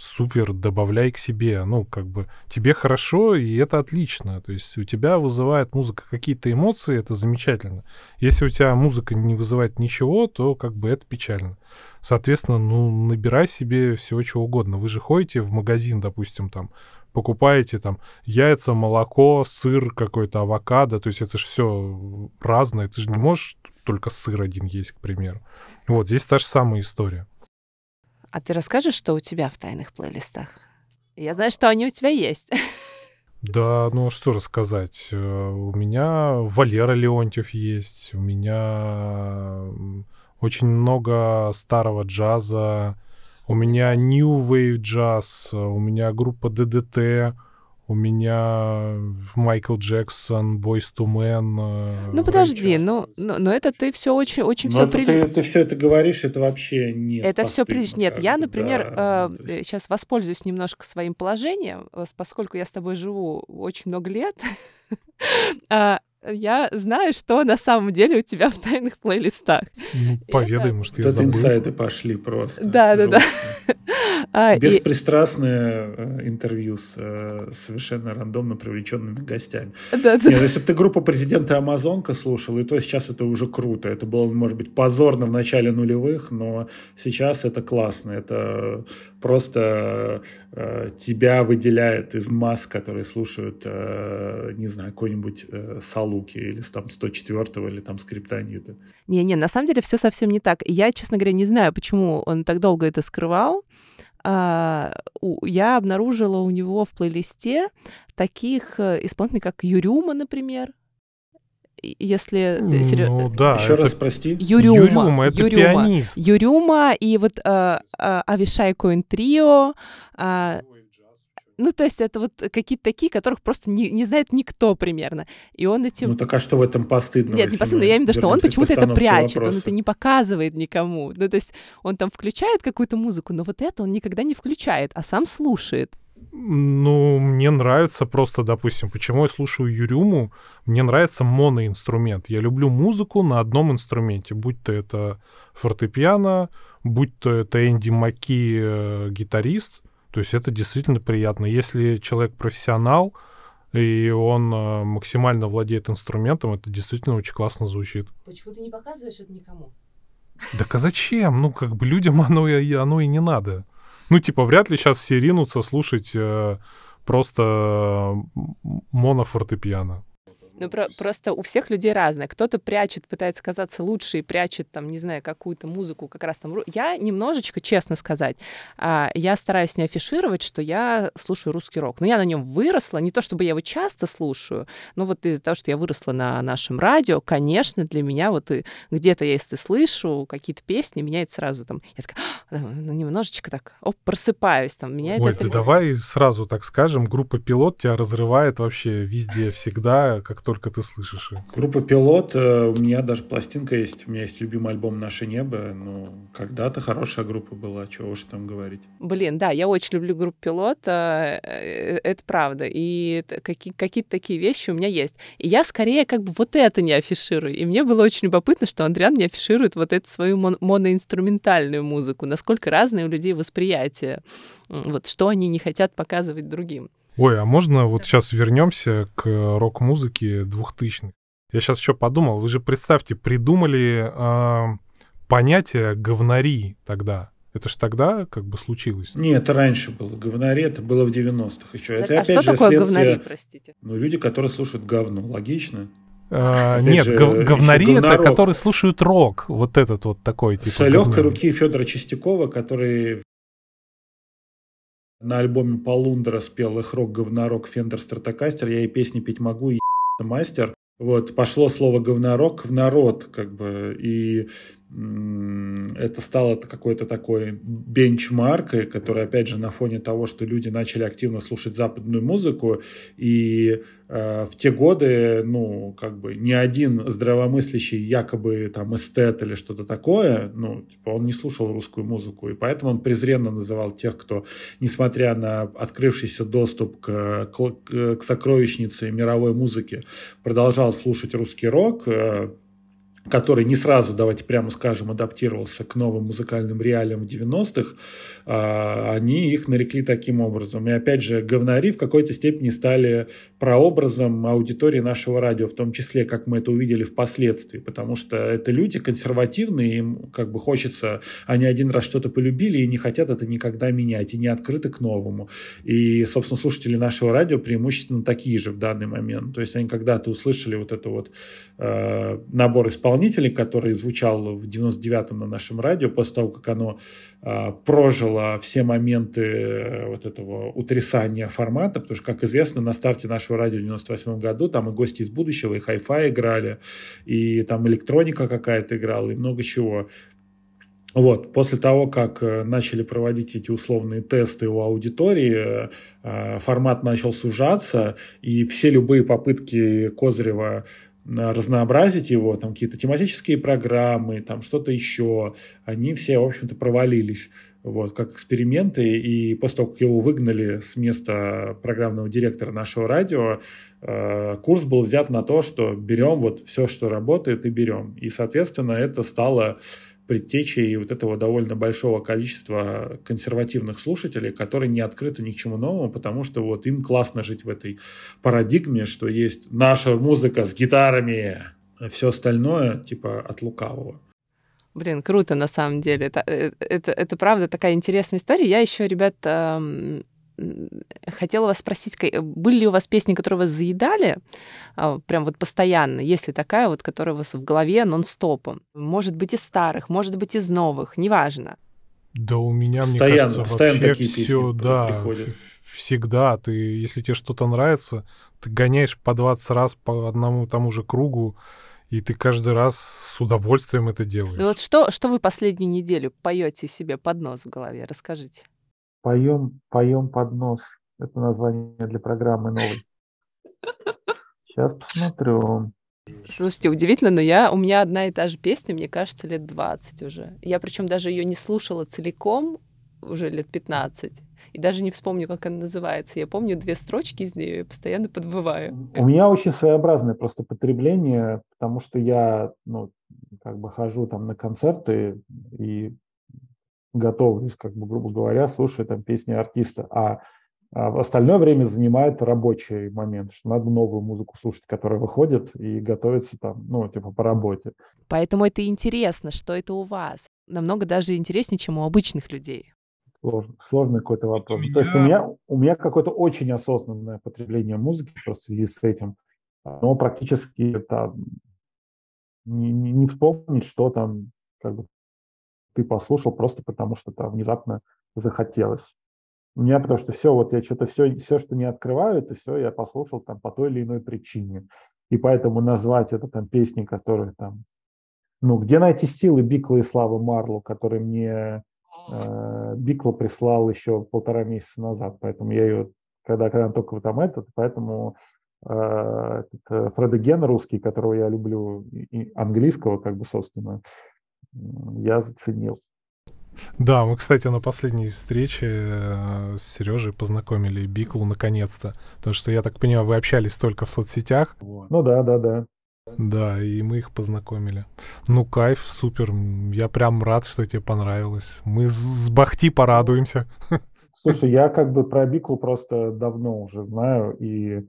супер, добавляй к себе. Ну, как бы тебе хорошо, и это отлично. То есть у тебя вызывает музыка какие-то эмоции, это замечательно. Если у тебя музыка не вызывает ничего, то как бы это печально. Соответственно, ну, набирай себе все, что угодно. Вы же ходите в магазин, допустим, там, покупаете там яйца, молоко, сыр какой-то, авокадо, то есть это же все разное. Ты же не можешь только сыр один есть, к примеру. Вот, здесь та же самая история. А ты расскажешь, что у тебя в тайных плейлистах? Я знаю, что они у тебя есть. Да, ну а что рассказать. Э, у меня Валера Леонтьев есть, у меня очень много старого джаза, у меня New Wave джаз, у меня группа ДДТ, у меня Майкл Джексон, Бойс Men. Э, ну подожди, ну, но, но это ты все очень, очень все прилично. Ты, ты все это говоришь, это вообще не. Это все прилично. Нет, я, например, да, э, есть... сейчас воспользуюсь немножко своим положением, поскольку я с тобой живу очень много лет. А, я знаю, что на самом деле у тебя в тайных плейлистах. Ну, поведай, это... может, я Тут забыл. инсайды пошли просто. Да, да, да. А, Беспристрастное э, интервью с э, совершенно рандомно привлеченными гостями. Да, да. Нет, если бы ты группу президента Амазонка слушал, и то сейчас это уже круто. Это было, может быть, позорно в начале нулевых, но сейчас это классно. Это просто э, тебя выделяет из масс, которые слушают, э, не знаю, какой-нибудь э, Салуки или там 104-го или там Скриптонита. Не-не, на самом деле все совсем не так. Я, честно говоря, не знаю, почему он так долго это скрывал. А, я обнаружила у него в плейлисте таких э, исполнителей, как Юрюма, например, если... Ну да. Еще это... раз прости. Юрюма. Юрюма, это Юрюма. пианист. Юрюма и вот э, э, Авишай Коин Трио. Э, ну, то есть это вот какие-то такие, которых просто не, не знает никто примерно. И он этим... Ну, так а что в этом постыдно? Нет, не постыдно, я имею в виду, что он почему-то это прячет, вопроса. он это не показывает никому. Ну, то есть он там включает какую-то музыку, но вот это он никогда не включает, а сам слушает. Ну, мне нравится просто, допустим, почему я слушаю Юрюму, мне нравится моноинструмент. Я люблю музыку на одном инструменте, будь то это фортепиано, будь то это Энди Маки, э, гитарист. То есть это действительно приятно. Если человек профессионал, и он э, максимально владеет инструментом, это действительно очень классно звучит. Почему ты не показываешь это никому? Так а зачем? Ну, как бы людям оно, оно и не надо. Ну, типа, вряд ли сейчас все ринутся слушать э, просто монофортепиано. Ну, про просто у всех людей разное. Кто-то прячет, пытается казаться лучше и прячет, там, не знаю, какую-то музыку как раз там. Я немножечко, честно сказать, а, я стараюсь не афишировать, что я слушаю русский рок. Но я на нем выросла. Не то, чтобы я его часто слушаю, но вот из-за того, что я выросла на нашем радио, конечно, для меня вот где-то, если слышу какие-то песни, меня это сразу там... Я такая, «А, ну, немножечко так, оп, просыпаюсь там. Меня Ой, это... ты давай сразу так скажем, группа «Пилот» тебя разрывает вообще везде, всегда, как только ты слышишь. Группа «Пилот», э, у меня даже пластинка есть, у меня есть любимый альбом «Наше небо», ну, когда-то хорошая группа была, чего уж там говорить. Блин, да, я очень люблю группу «Пилот», э, это правда, и какие-то такие вещи у меня есть. И я скорее как бы вот это не афиширую, и мне было очень любопытно, что Андриан не афиширует вот эту свою мон- моноинструментальную музыку, насколько разные у людей восприятия, вот что они не хотят показывать другим. Ой, а можно вот сейчас вернемся к рок-музыке двухтысячных? Я сейчас еще подумал, вы же представьте, придумали э, понятие говнари тогда. Это ж тогда как бы случилось? Нет, это раньше было. Говнари это было в 90-х еще. Это а опять что же такое следствие... говнари, простите? Ну, люди, которые слушают говно. Логично. А, нет, же, гов- говнари это которые слушают рок. Вот этот вот такой типа. С легкой говнари. руки Федора Чистякова, который на альбоме Полундра спел их рок говнорок Фендер Стратокастер. Я и песни петь могу, и мастер. Вот, пошло слово говнорок в народ, как бы, и это стало какой-то такой бенчмаркой, который, опять же, на фоне того, что люди начали активно слушать западную музыку, и э, в те годы, ну, как бы, ни один здравомыслящий якобы там эстет или что-то такое, ну, типа, он не слушал русскую музыку, и поэтому он презренно называл тех, кто, несмотря на открывшийся доступ к, к, к сокровищнице мировой музыки, продолжал слушать русский рок, э, который не сразу, давайте прямо скажем, адаптировался к новым музыкальным реалиям в 90-х, а, они их нарекли таким образом. И опять же, говнари в какой-то степени стали прообразом аудитории нашего радио, в том числе, как мы это увидели впоследствии, потому что это люди консервативные, им как бы хочется, они один раз что-то полюбили и не хотят это никогда менять, и не открыты к новому. И, собственно, слушатели нашего радио преимущественно такие же в данный момент. То есть они когда-то услышали вот это вот э, набор исполнителей, который звучал в 99-м на нашем радио, после того, как оно э, прожило все моменты э, вот этого утрясания формата, потому что, как известно, на старте нашего радио в 98 году там и гости из будущего, и хай-фай играли, и там электроника какая-то играла, и много чего. Вот, после того, как э, начали проводить эти условные тесты у аудитории, э, формат начал сужаться, и все любые попытки Козырева разнообразить его, там какие-то тематические программы, там что-то еще, они все, в общем-то, провалились вот, как эксперименты, и после того, как его выгнали с места программного директора нашего радио, э, курс был взят на то, что берем вот все, что работает, и берем. И, соответственно, это стало предтечей вот этого довольно большого количества консервативных слушателей, которые не открыты ни к чему новому, потому что вот им классно жить в этой парадигме, что есть наша музыка с гитарами, а все остальное типа от лукавого. Блин, круто на самом деле. Это, это, это правда такая интересная история. Я еще, ребят, хотела вас спросить, были ли у вас песни, которые вас заедали а, прям вот постоянно? Есть ли такая вот, которая у вас в голове нон-стопом? Может быть, из старых, может быть, из новых, неважно. Да у меня, постоянно, мне кажется, постоянно вообще такие все, песни да, приходят. всегда. Ты, если тебе что-то нравится, ты гоняешь по 20 раз по одному тому же кругу, и ты каждый раз с удовольствием это делаешь. Ну вот что, что вы последнюю неделю поете себе под нос в голове? Расскажите. Поем, поем под нос. Это название для программы новой. Сейчас посмотрю. Слушайте, удивительно, но я, у меня одна и та же песня, мне кажется, лет 20 уже. Я причем даже ее не слушала целиком уже лет 15. И даже не вспомню, как она называется. Я помню две строчки из нее и постоянно подвываю. У меня очень своеобразное просто потребление, потому что я, ну, как бы хожу там на концерты и готовлюсь, как бы, грубо говоря, слушаю там песни артиста. А, а в остальное время занимает рабочий момент, что надо новую музыку слушать, которая выходит, и готовиться там, ну, типа по работе. Поэтому это интересно, что это у вас. Намного даже интереснее, чем у обычных людей. Сложный, сложный какой-то вопрос. То есть у меня, у меня какое-то очень осознанное потребление музыки просто в связи с этим. Но практически это не, не, не вспомнить, что там как бы ты послушал просто потому, что там внезапно захотелось. У меня потому что все, вот я что-то все, все, что не открываю, это все я послушал там по той или иной причине. И поэтому назвать это там песни, которые там, ну, где найти силы Бикла и Славы Марлу, которые мне э, Бикла прислал еще полтора месяца назад, поэтому я ее, когда, когда только там этот, поэтому э, этот, Фреда Ген русский, которого я люблю, и английского, как бы, собственно, я заценил. Да, мы, кстати, на последней встрече э, с Сережей познакомили Биклу наконец-то. Потому что, я так понимаю, вы общались только в соцсетях. Ну да, да, да. Да, и мы их познакомили. Ну, кайф, супер. Я прям рад, что тебе понравилось. Мы с Бахти порадуемся. Слушай, я как бы про Биклу просто давно уже знаю, и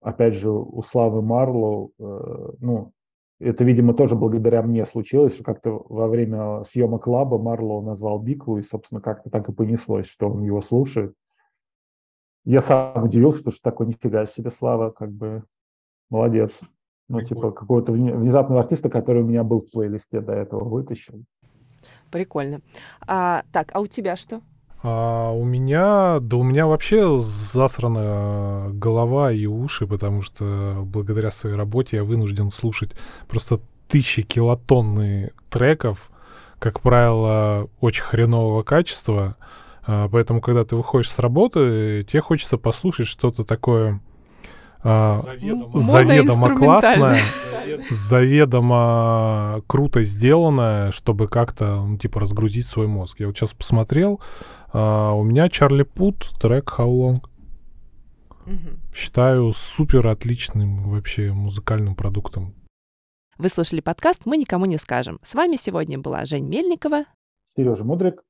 опять же у Славы Марлоу, э, ну, это, видимо, тоже благодаря мне случилось, что как-то во время съемок Лаба Марлоу назвал Биклу, и, собственно, как-то так и понеслось, что он его слушает. Я сам удивился, потому что такой нифига себе Слава, как бы молодец. Ну, типа, какого-то внезапного артиста, который у меня был в плейлисте до этого, вытащил. Прикольно. А, так, а у тебя что? А у меня, да у меня вообще засрана голова и уши, потому что благодаря своей работе я вынужден слушать просто тысячи килотонны треков, как правило, очень хренового качества. А, поэтому, когда ты выходишь с работы, тебе хочется послушать что-то такое а, заведомо, заведомо классное, заведомо круто сделанное, чтобы как-то, ну, типа, разгрузить свой мозг. Я вот сейчас посмотрел, а, у меня Чарли Пут, трек How Long. Угу. Считаю супер отличным вообще музыкальным продуктом. Вы слушали подкаст «Мы никому не скажем». С вами сегодня была Жень Мельникова, Сережа Мудрик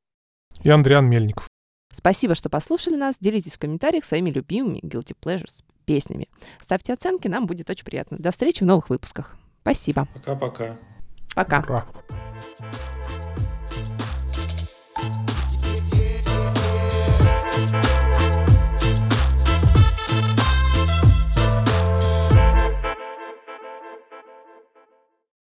и Андриан Мельников. Спасибо, что послушали нас. Делитесь в комментариях своими любимыми Guilty Pleasures песнями. Ставьте оценки, нам будет очень приятно. До встречи в новых выпусках. Спасибо. Пока-пока. Пока. Пока.